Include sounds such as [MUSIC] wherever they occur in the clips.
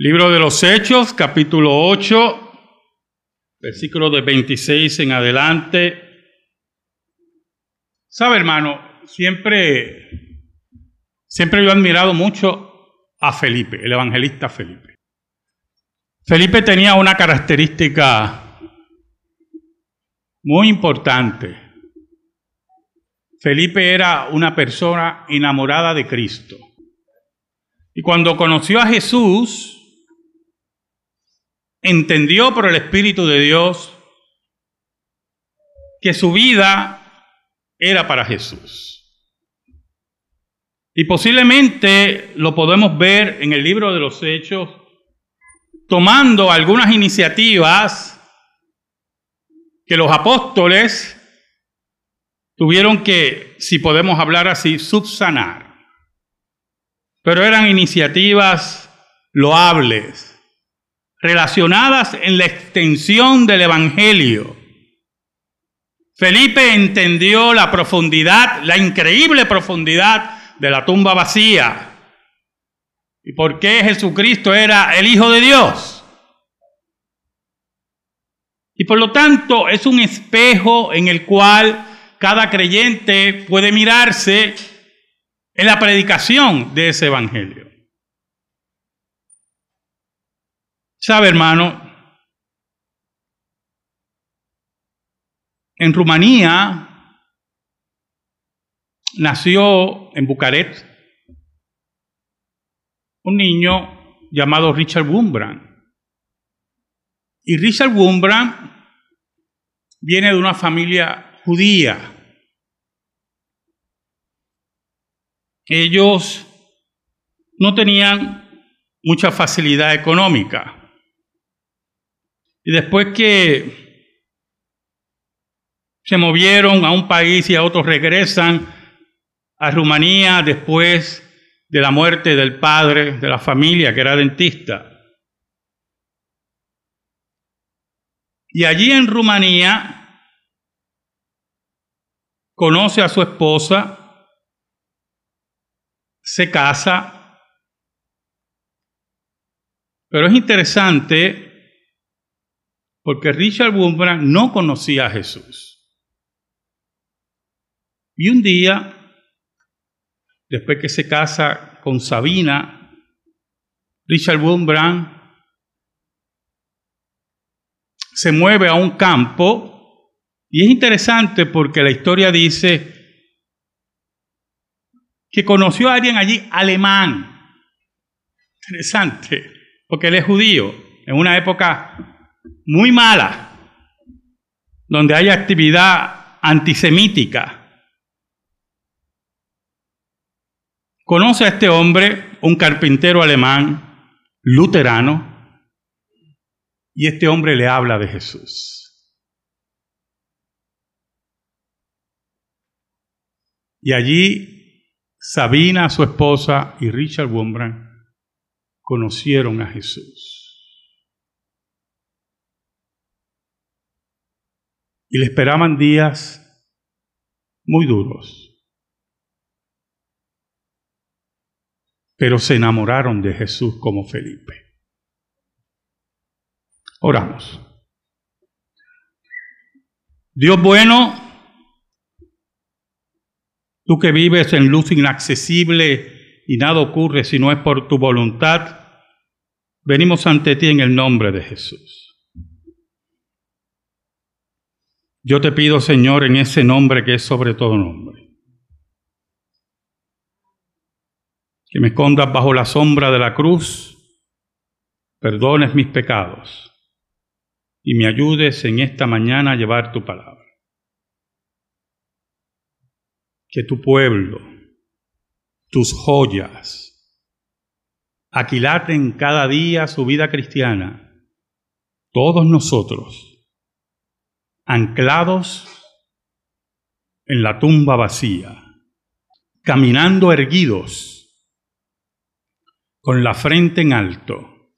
Libro de los Hechos, capítulo 8, versículo de 26 en adelante. Sabe, hermano, siempre, siempre yo he admirado mucho a Felipe, el evangelista Felipe. Felipe tenía una característica muy importante. Felipe era una persona enamorada de Cristo. Y cuando conoció a Jesús, entendió por el Espíritu de Dios que su vida era para Jesús. Y posiblemente lo podemos ver en el libro de los Hechos, tomando algunas iniciativas que los apóstoles tuvieron que, si podemos hablar así, subsanar. Pero eran iniciativas loables, relacionadas en la extensión del Evangelio. Felipe entendió la profundidad, la increíble profundidad de la tumba vacía y por qué Jesucristo era el Hijo de Dios. Y por lo tanto es un espejo en el cual cada creyente puede mirarse en la predicación de ese Evangelio. Sabe, hermano, en Rumanía nació en Bucarest un niño llamado Richard Wurmbrand. Y Richard Wurmbrand viene de una familia judía. Ellos no tenían mucha facilidad económica. Y después que se movieron a un país y a otro regresan a Rumanía después de la muerte del padre de la familia, que era dentista. Y allí en Rumanía conoce a su esposa, se casa, pero es interesante porque Richard Wurmbrand no conocía a Jesús. Y un día, después que se casa con Sabina, Richard Wurmbrand se mueve a un campo y es interesante porque la historia dice que conoció a alguien allí alemán. Interesante, porque él es judío, en una época muy mala, donde hay actividad antisemítica. Conoce a este hombre, un carpintero alemán, luterano, y este hombre le habla de Jesús. Y allí Sabina, su esposa, y Richard Wurmbrand conocieron a Jesús. Y le esperaban días muy duros. Pero se enamoraron de Jesús como Felipe. Oramos. Dios bueno, tú que vives en luz inaccesible y nada ocurre si no es por tu voluntad, venimos ante ti en el nombre de Jesús. Yo te pido, Señor, en ese nombre que es sobre todo nombre, que me escondas bajo la sombra de la cruz, perdones mis pecados y me ayudes en esta mañana a llevar tu palabra. Que tu pueblo, tus joyas, aquilaten cada día su vida cristiana, todos nosotros anclados en la tumba vacía, caminando erguidos, con la frente en alto,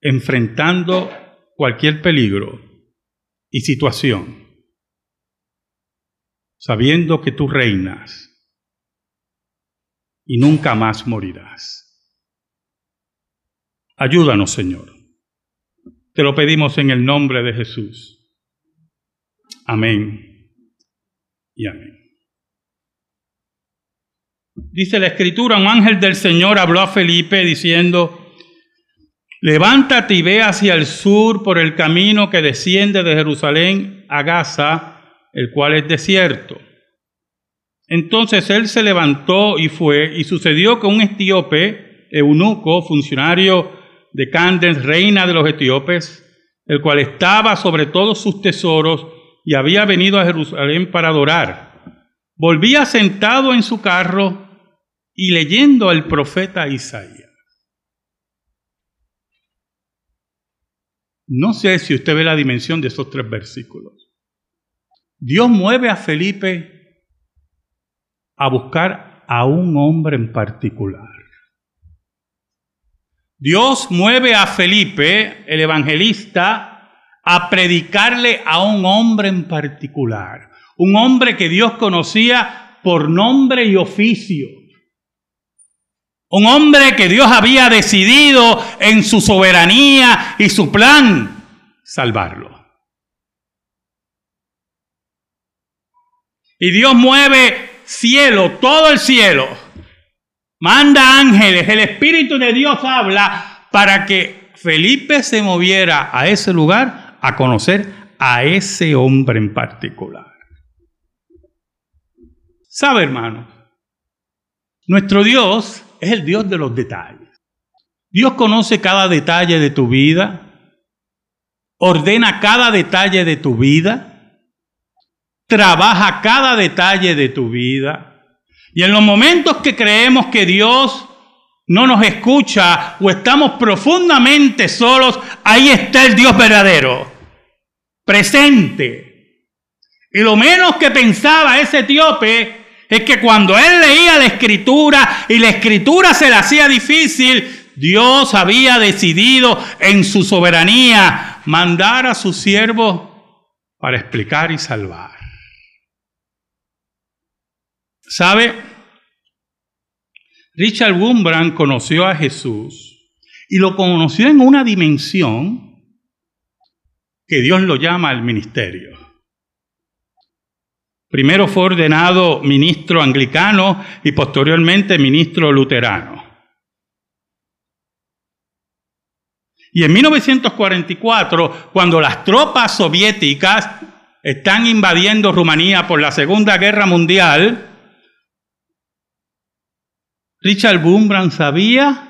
enfrentando cualquier peligro y situación, sabiendo que tú reinas y nunca más morirás. Ayúdanos, Señor. Te lo pedimos en el nombre de Jesús. Amén y amén. Dice la escritura, un ángel del Señor habló a Felipe diciendo, levántate y ve hacia el sur por el camino que desciende de Jerusalén a Gaza, el cual es desierto. Entonces él se levantó y fue, y sucedió que un etíope, eunuco, funcionario de Candes, reina de los etíopes, el cual estaba sobre todos sus tesoros y había venido a Jerusalén para adorar, volvía sentado en su carro y leyendo al profeta Isaías. No sé si usted ve la dimensión de esos tres versículos. Dios mueve a Felipe a buscar a un hombre en particular. Dios mueve a Felipe, el evangelista, a predicarle a un hombre en particular. Un hombre que Dios conocía por nombre y oficio. Un hombre que Dios había decidido en su soberanía y su plan salvarlo. Y Dios mueve cielo, todo el cielo. Manda ángeles, el Espíritu de Dios habla para que Felipe se moviera a ese lugar a conocer a ese hombre en particular. ¿Sabe, hermano? Nuestro Dios es el Dios de los detalles. Dios conoce cada detalle de tu vida, ordena cada detalle de tu vida, trabaja cada detalle de tu vida. Y en los momentos que creemos que Dios no nos escucha o estamos profundamente solos, ahí está el Dios verdadero, presente. Y lo menos que pensaba ese etíope es que cuando él leía la escritura y la escritura se le hacía difícil, Dios había decidido en su soberanía mandar a su siervo para explicar y salvar. ¿Sabe? Richard Wurmbrand conoció a Jesús y lo conoció en una dimensión que Dios lo llama el ministerio. Primero fue ordenado ministro anglicano y posteriormente ministro luterano. Y en 1944, cuando las tropas soviéticas están invadiendo Rumanía por la Segunda Guerra Mundial, Richard Wurmbrand sabía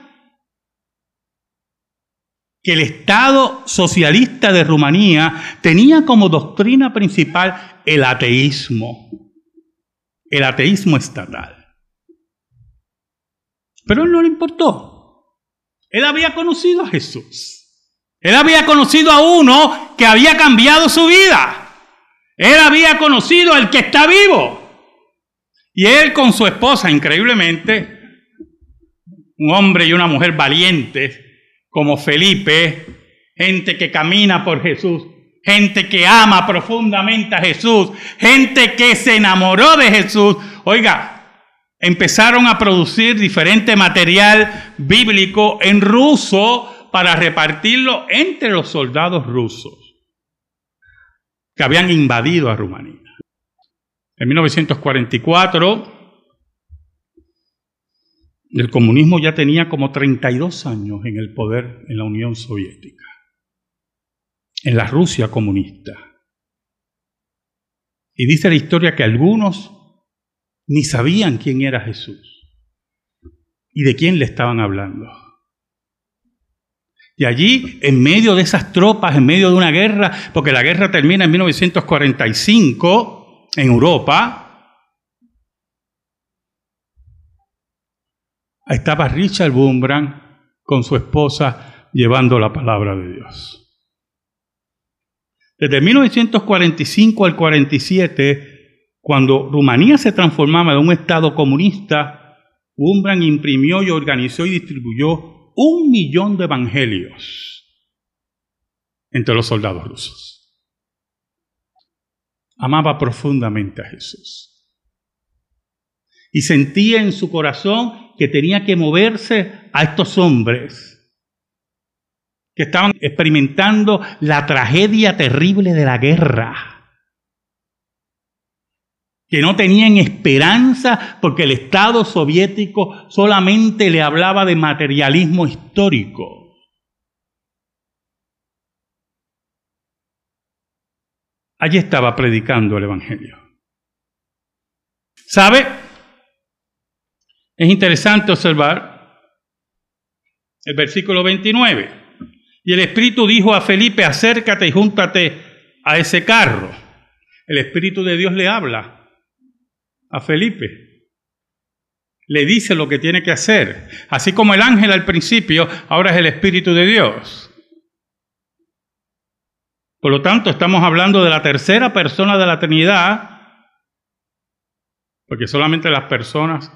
que el Estado socialista de Rumanía tenía como doctrina principal el ateísmo, el ateísmo estatal. Pero él no le importó. Él había conocido a Jesús. Él había conocido a uno que había cambiado su vida. Él había conocido al que está vivo. Y él con su esposa, increíblemente, un hombre y una mujer valientes, como Felipe, gente que camina por Jesús, gente que ama profundamente a Jesús, gente que se enamoró de Jesús. Oiga, empezaron a producir diferente material bíblico en ruso para repartirlo entre los soldados rusos que habían invadido a Rumanía. En 1944, el comunismo ya tenía como 32 años en el poder en la Unión Soviética, en la Rusia comunista. Y dice la historia que algunos ni sabían quién era Jesús y de quién le estaban hablando. Y allí, en medio de esas tropas, en medio de una guerra, porque la guerra termina en 1945 en Europa, estaba Richard Wurmbrand con su esposa llevando la palabra de Dios. Desde 1945 al 47, cuando Rumanía se transformaba en un estado comunista, Wurmbrand imprimió y organizó y distribuyó un millón de evangelios entre los soldados rusos. Amaba profundamente a Jesús. Y sentía en su corazón que tenía que moverse a estos hombres que estaban experimentando la tragedia terrible de la guerra que no tenían esperanza porque el Estado soviético solamente le hablaba de materialismo histórico. Allí estaba predicando el Evangelio. ¿Sabe? Es interesante observar el versículo 29. Y el Espíritu dijo a Felipe, acércate y júntate a ese carro. El Espíritu de Dios le habla a Felipe. Le dice lo que tiene que hacer. Así como el ángel al principio, ahora es el Espíritu de Dios. Por lo tanto, estamos hablando de la tercera persona de la Trinidad, porque solamente las personas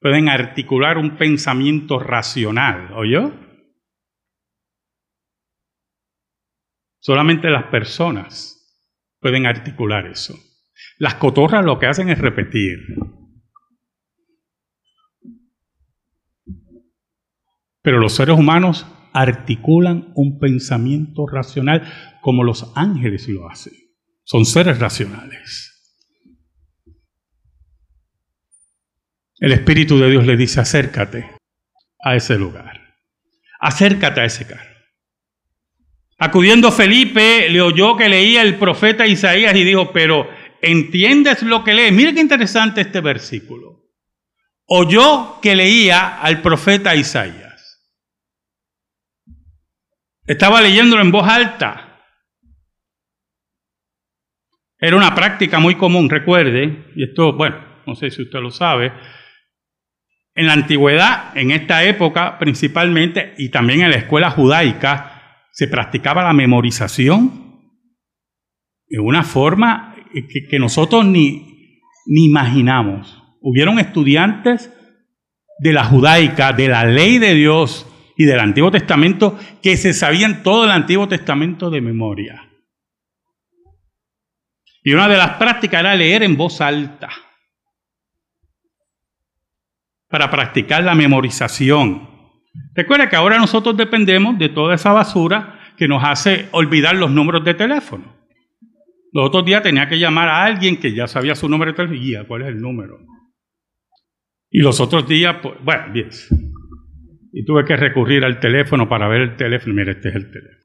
pueden articular un pensamiento racional, ¿oyó? Solamente las personas pueden articular eso. Las cotorras lo que hacen es repetir. Pero los seres humanos articulan un pensamiento racional como los ángeles lo hacen. Son seres racionales. El Espíritu de Dios le dice, acércate a ese lugar. Acércate a ese carro. Acudiendo Felipe, le oyó que leía el profeta Isaías y dijo, pero ¿entiendes lo que lee? Mire qué interesante este versículo. Oyó que leía al profeta Isaías. Estaba leyéndolo en voz alta. Era una práctica muy común, recuerde, y esto, bueno, no sé si usted lo sabe, en la antigüedad, en esta época principalmente, y también en la escuela judaica, se practicaba la memorización en una forma que, nosotros ni, ni imaginamos. Hubieron estudiantes de la judaica, de la ley de Dios, y del Antiguo Testamento que se sabían todo el Antiguo Testamento de memoria. Y una de las prácticas era leer en voz alta para practicar la memorización. Recuerda que ahora nosotros dependemos de toda esa basura que nos hace olvidar los números de teléfono. Los otros días tenía que llamar a alguien que ya sabía su número de teléfono y cuál es el número. Y los otros días, pues, bueno, bien. Y tuve que recurrir al teléfono para ver el teléfono. Mira, este es el teléfono.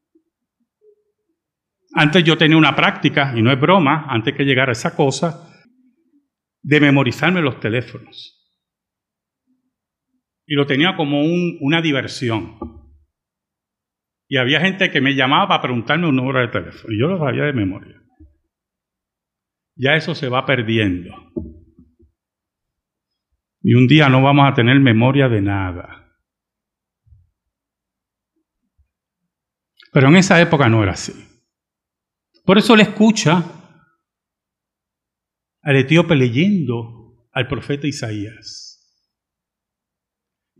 Antes yo tenía una práctica, y no es broma, antes que llegara esa cosa, de memorizarme los teléfonos. Y lo tenía como una diversión. Y había gente que me llamaba para preguntarme un número de teléfono. Y yo lo sabía de memoria. Ya eso se va perdiendo. Y un día no vamos a tener memoria de nada. Pero en esa época no era así. Por eso le escucha al etíope leyendo al profeta Isaías.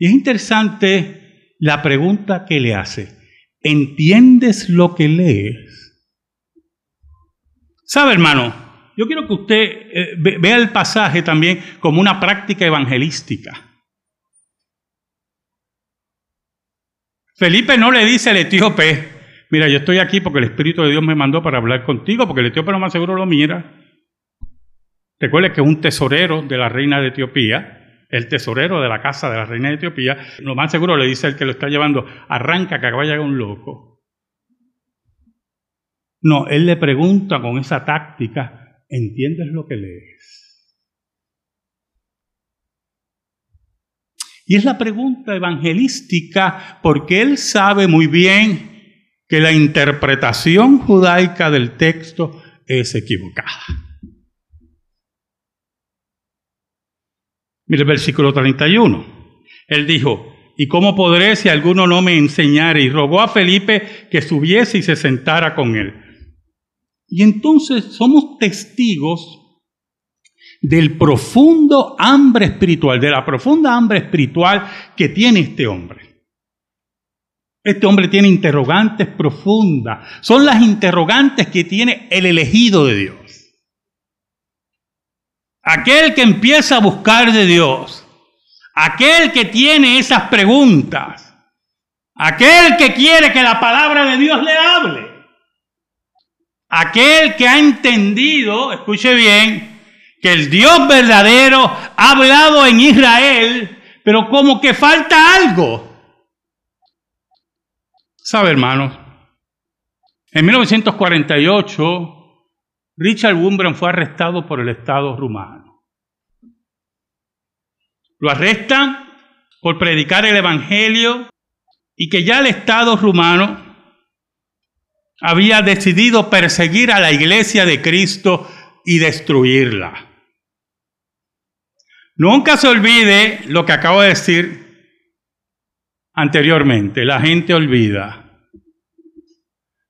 Y es interesante la pregunta que le hace. ¿Entiendes lo que lees? ¿Sabe, hermano? Yo quiero que usted eh, vea el pasaje también como una práctica evangelística. Felipe no le dice al etíope, mira, yo estoy aquí porque el Espíritu de Dios me mandó para hablar contigo, porque el etíope lo más seguro lo mira. Recuerde que es un tesorero de la reina de Etiopía, el tesorero de la casa de la reina de Etiopía, lo más seguro le dice el que lo está llevando, arranca que vaya un loco. No, él le pregunta con esa táctica, ¿entiendes lo que lees? Y es la pregunta evangelística porque él sabe muy bien que la interpretación judaica del texto es equivocada. Mire el versículo 31. Él dijo, ¿y cómo podré si alguno no me enseñare? Y rogó a Felipe que subiese y se sentara con él. Y entonces somos testigos del profundo hambre espiritual, de la profunda hambre espiritual que tiene este hombre. Este hombre tiene interrogantes profundas. Son las interrogantes que tiene el elegido de Dios. Aquel que empieza a buscar de Dios. Aquel que tiene esas preguntas. Aquel que quiere que la palabra de Dios le hable. Aquel que ha entendido, escuche bien, que el Dios verdadero ha hablado en Israel, pero como que falta algo. ¿Sabe, hermanos? En 1948, Richard Wurmbrand fue arrestado por el Estado rumano. Lo arrestan por predicar el Evangelio y que ya el Estado rumano había decidido perseguir a la iglesia de Cristo y destruirla. Nunca se olvide lo que acabo de decir anteriormente. La gente olvida.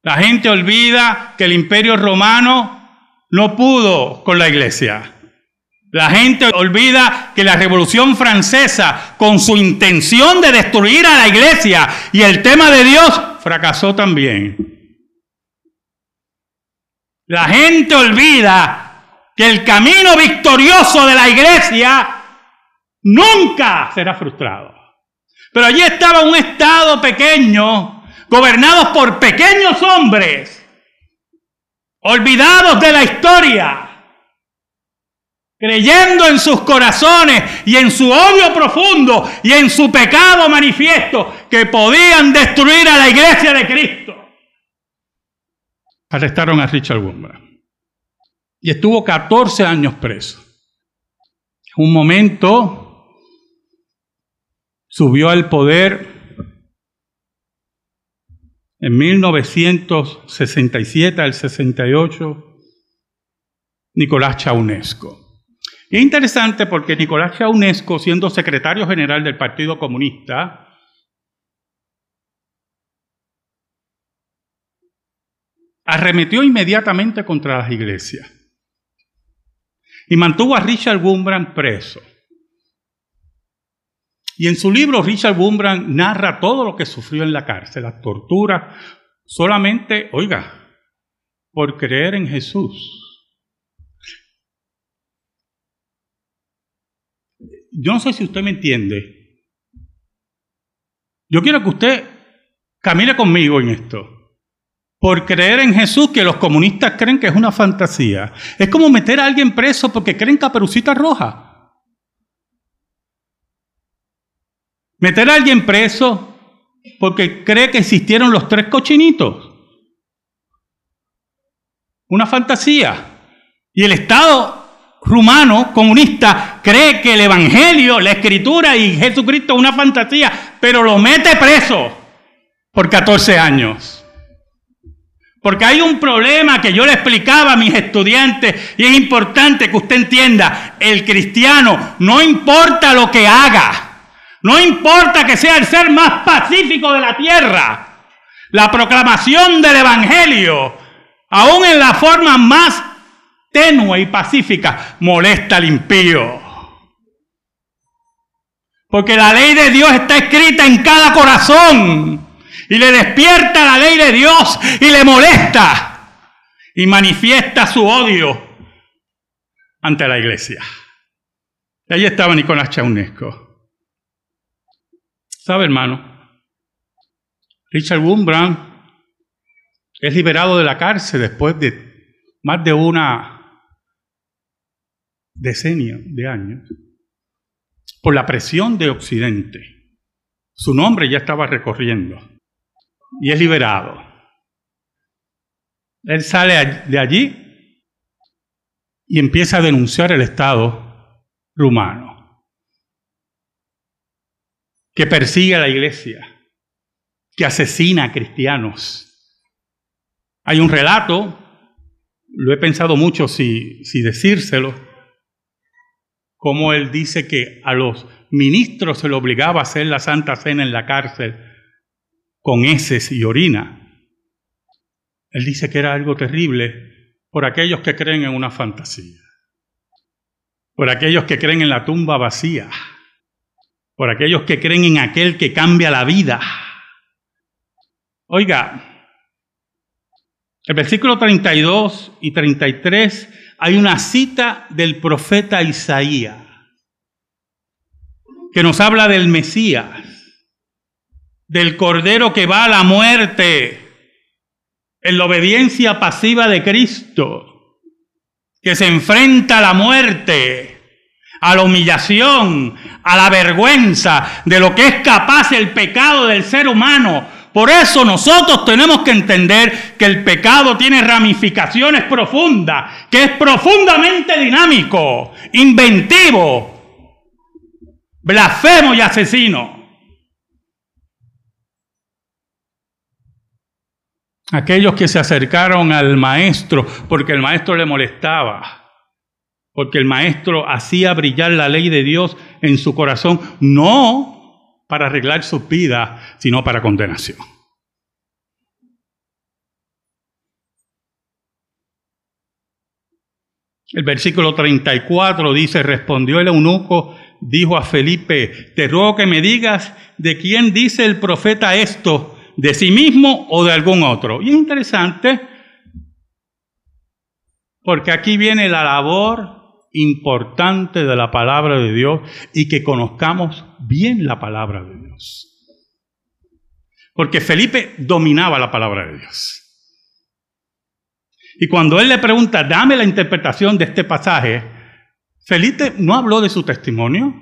La gente olvida que el imperio romano no pudo con la iglesia. La gente olvida que la Revolución Francesa, con su intención de destruir a la iglesia y el tema de Dios, fracasó también. La gente olvida que el camino victorioso de la iglesia nunca será frustrado. Pero allí estaba un estado pequeño, gobernado por pequeños hombres, olvidados de la historia, creyendo en sus corazones y en su odio profundo y en su pecado manifiesto que podían destruir a la iglesia de Cristo. Arrestaron a Richard Wurmbrand y estuvo 14 años preso. Un momento subió al poder en 1967 al 68, Nicolás Chaunesco. es interesante porque Nicolás Chaunesco, siendo secretario general del Partido Comunista, arremetió inmediatamente contra las iglesias y mantuvo a Richard Wurmbrand preso. Y en su libro Richard Wurmbrand narra todo lo que sufrió en la cárcel, las torturas, solamente, oiga, por creer en Jesús. Yo no sé si usted me entiende. Yo quiero que usted camine conmigo en esto. Por creer en Jesús que los comunistas creen que es una fantasía. Es como meter a alguien preso porque creen caperucita roja. Meter a alguien preso porque cree que existieron los tres cochinitos. Una fantasía. Y el Estado rumano comunista cree que el Evangelio, la Escritura y Jesucristo es una fantasía, pero lo mete preso por 14 años. Porque hay un problema que yo le explicaba a mis estudiantes y es importante que usted entienda, el cristiano no importa lo que haga, no importa que sea el ser más pacífico de la tierra. La proclamación del Evangelio, aún en la forma más tenue y pacífica, molesta al impío. Porque la ley de Dios está escrita en cada corazón y le despierta la ley de Dios y le molesta y manifiesta su odio ante la iglesia. Y ahí estaba Nicolás Chaunesco. ¿Sabe, hermano? Richard Wurmbrand es liberado de la cárcel después de más de una decenio de años por la presión de Occidente. Su nombre ya estaba recorriendo y es liberado. Él sale de allí y empieza a denunciar el Estado rumano que persigue a la iglesia, que asesina a cristianos. Hay un relato, lo he pensado mucho si, si decírselo, como él dice que a los ministros se le obligaba a hacer la Santa Cena en la cárcel con heces y orina. Él dice que era algo terrible por aquellos que creen en una fantasía, por aquellos que creen en la tumba vacía por aquellos que creen en aquel que cambia la vida. Oiga, el versículo 32 y 33 hay una cita del profeta Isaías que nos habla del Mesías, del Cordero que va a la muerte en la obediencia pasiva de Cristo, que se enfrenta a la muerte, a la humillación, a la vergüenza de lo que es capaz el pecado del ser humano. Por eso nosotros tenemos que entender que el pecado tiene ramificaciones profundas, que es profundamente dinámico, inventivo, blasfemo y asesino. Aquellos que se acercaron al maestro porque el maestro le molestaba, porque el maestro hacía brillar la ley de Dios en su corazón, no para arreglar su vida, sino para condenación. El versículo 34 dice, respondió el eunuco, dijo a Felipe, te ruego que me digas de quién dice el profeta esto de sí mismo o de algún otro. Y es interesante porque aquí viene la labor importante de la palabra de Dios y que conozcamos bien la palabra de Dios. Porque Felipe dominaba la palabra de Dios. Y cuando él le pregunta, dame la interpretación de este pasaje, Felipe no habló de su testimonio,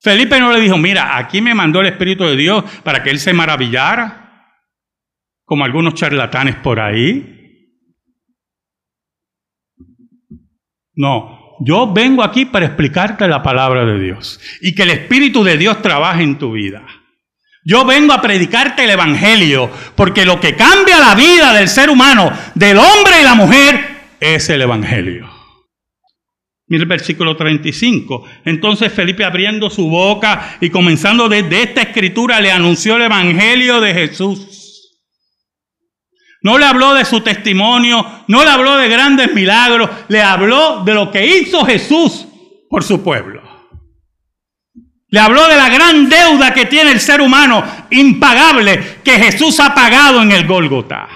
Felipe no le dijo, mira, aquí me mandó el Espíritu de Dios para que él se maravillara, como algunos charlatanes por ahí. No, yo vengo aquí para explicarte la palabra de Dios y que el Espíritu de Dios trabaje en tu vida. Yo vengo a predicarte el Evangelio, porque lo que cambia la vida del ser humano, del hombre y la mujer, es el Evangelio. Mira el versículo 35. Entonces Felipe abriendo su boca y comenzando desde esta escritura le anunció el Evangelio de Jesús. No le habló de su testimonio, no le habló de grandes milagros, le habló de lo que hizo Jesús por su pueblo. Le habló de la gran deuda que tiene el ser humano, impagable, que Jesús ha pagado en el Gólgota.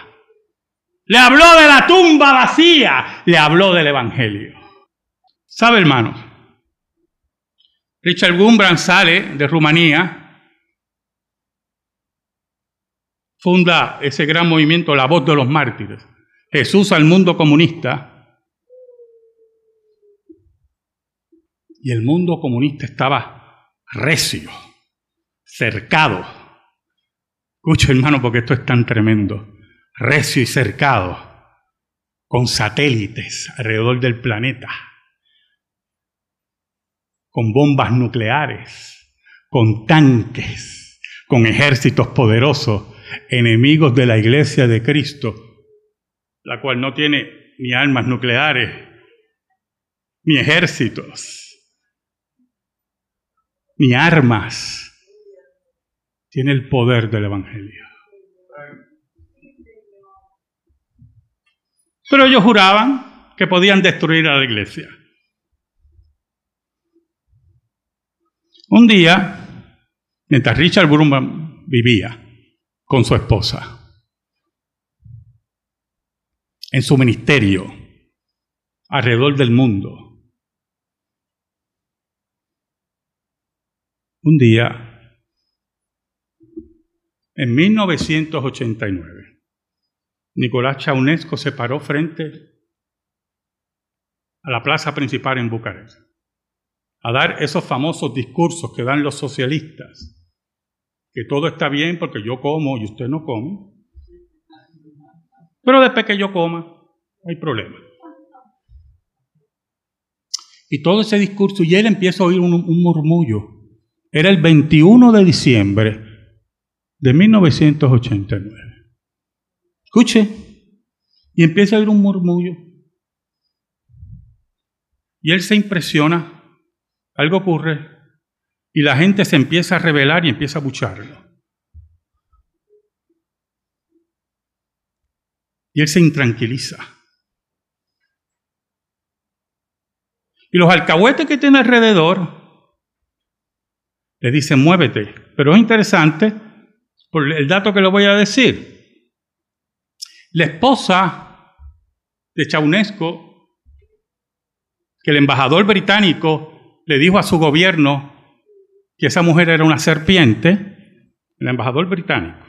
Le habló de la tumba vacía, le habló del Evangelio. ¿Sabe, hermano? Richard Gumbran sale de Rumanía, funda ese gran movimiento, la voz de los mártires. Jesús al mundo comunista. Y el mundo comunista estaba recio, cercado. Escucha, hermano, porque esto es tan tremendo. Recio y cercado, con satélites alrededor del planeta con bombas nucleares, con tanques, con ejércitos poderosos, enemigos de la iglesia de Cristo, la cual no tiene ni armas nucleares, ni ejércitos, ni armas, tiene el poder del Evangelio. Pero ellos juraban que podían destruir a la iglesia. Un día, mientras Richard Brumman vivía con su esposa, en su ministerio, alrededor del mundo, un día, en 1989, Nicolás Chaunesco se paró frente a la plaza principal en Bucarest a dar esos famosos discursos que dan los socialistas, que todo está bien porque yo como y usted no come, pero después que yo coma, hay problema. Y todo ese discurso, y él empieza a oír un, un murmullo. Era el 21 de diciembre de 1989. Escuche, y empieza a oír un murmullo. Y él se impresiona algo ocurre y la gente se empieza a rebelar y empieza a bucharlo. Y él se intranquiliza. Y los alcahuetes que tiene alrededor le dicen, muévete. Pero es interesante por el dato que le voy a decir. La esposa de Chaunesco, que el embajador británico le dijo a su gobierno que esa mujer era una serpiente, el embajador británico,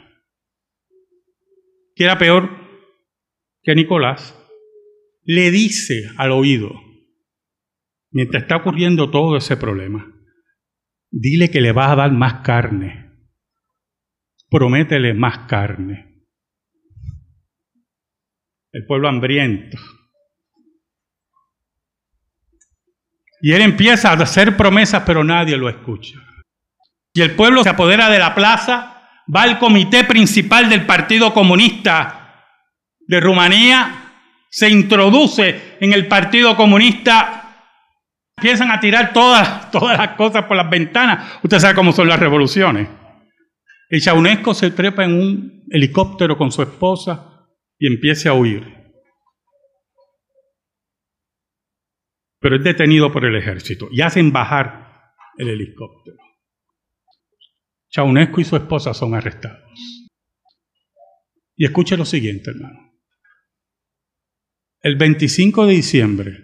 que era peor que Nicolás, le dice al oído, mientras está ocurriendo todo ese problema, dile que le vas a dar más carne, prométele más carne. El pueblo hambriento. Y él empieza a hacer promesas, pero nadie lo escucha. Y el pueblo se apodera de la plaza, va al comité principal del Partido Comunista de Rumanía, se introduce en el Partido Comunista, empiezan a tirar todas, [LAUGHS] todas las cosas por las ventanas. Usted sabe cómo son las revoluciones. El Chaunesco se trepa en un helicóptero con su esposa y empieza a huir. Pero es detenido por el ejército y hacen bajar el helicóptero. Chaunesco y su esposa son arrestados. Y escuche lo siguiente, hermano. El 25 de diciembre,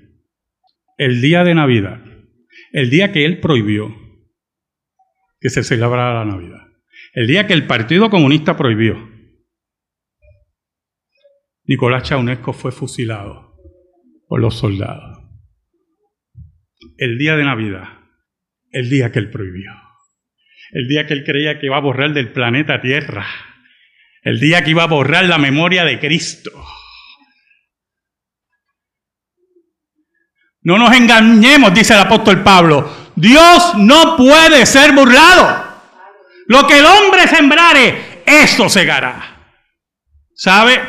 el día de Navidad, el día que él prohibió que se celebrara la Navidad, el día que el Partido Comunista prohibió, Nicolás Chaunesco fue fusilado por los soldados. El día de Navidad, el día que él prohibió el día que él creía que iba a borrar del planeta Tierra, el día que iba a borrar la memoria de Cristo. No nos engañemos, dice el apóstol Pablo, Dios no puede ser burlado. Lo que el hombre sembrare, eso segará. ¿Sabe?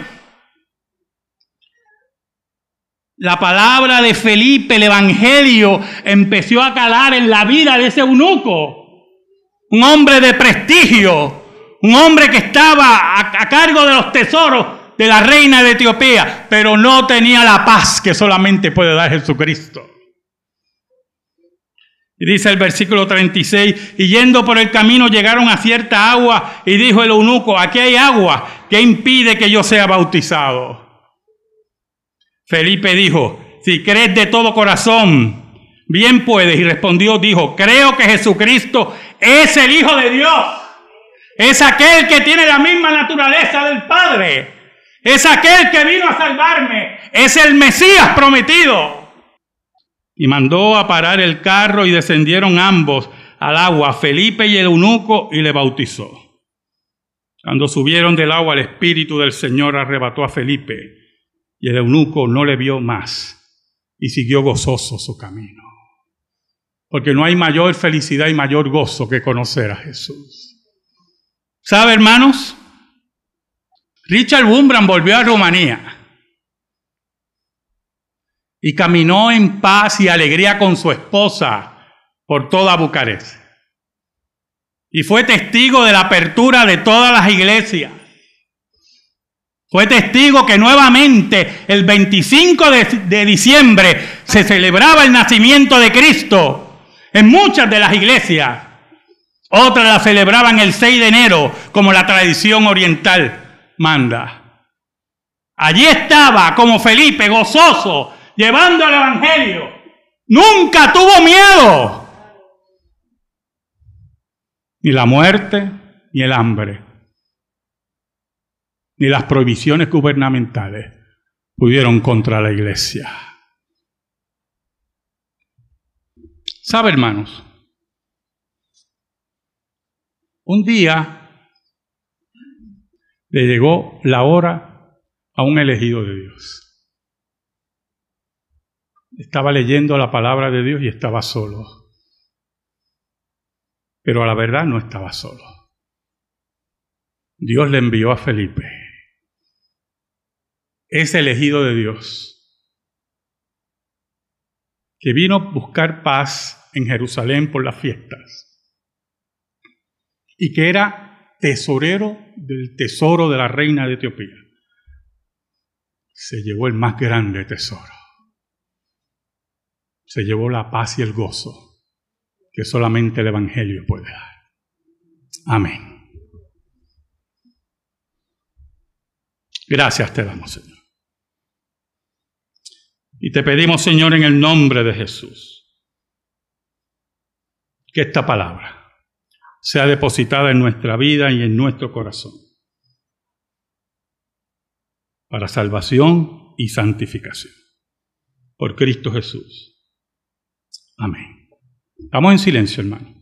La palabra de Felipe, el Evangelio, empezó a calar en la vida de ese eunuco un hombre de prestigio, un hombre que estaba a, cargo de los tesoros de la reina de Etiopía, pero no tenía la paz que solamente puede dar Jesucristo. Y dice el versículo 36, y yendo por el camino llegaron a cierta agua y dijo el eunuco, aquí hay agua, que impide que yo sea bautizado? Felipe dijo, si crees de todo corazón, bien puedes. Y respondió, dijo, creo que Jesucristo es el Hijo de Dios. Es aquel que tiene la misma naturaleza del Padre. Es aquel que vino a salvarme. Es el Mesías prometido. Y mandó a parar el carro y descendieron ambos al agua, Felipe y el eunuco, y le bautizó. Cuando subieron del agua, el Espíritu del Señor arrebató a Felipe, y el eunuco no le vio más, y siguió gozoso su camino. Porque no hay mayor felicidad y mayor gozo que conocer a Jesús. ¿Sabe, hermanos? Richard Wumbran volvió a Rumanía y caminó en paz y alegría con su esposa por toda Bucarest. Y fue testigo de la apertura de todas las iglesias. Fue testigo que nuevamente el 25 de, de diciembre se celebraba el nacimiento de Cristo en muchas de las iglesias. Otras la celebraban el 6 de enero, como la tradición oriental manda. Allí estaba como Felipe, gozoso, llevando el Evangelio. Nunca tuvo miedo. Ni la muerte, ni el hambre, ni las prohibiciones gubernamentales pudieron contra la iglesia. ¿Sabe, hermanos? Un día le llegó la hora a un elegido de Dios. Estaba leyendo la palabra de Dios y estaba solo. Pero a la verdad no estaba solo. Dios le envió a Felipe. Es elegido de Dios, que vino a buscar paz en Jerusalén por las fiestas y que era tesorero del tesoro de la reina de Etiopía. Se llevó el más grande tesoro. Se llevó la paz y el gozo que solamente el Evangelio puede dar. Amén. Gracias te damos, Señor. Y te pedimos, Señor, en el nombre de Jesús que esta palabra sea depositada en nuestra vida y en nuestro corazón, para salvación y santificación. Por Cristo Jesús. Amén. Estamos en silencio, hermano.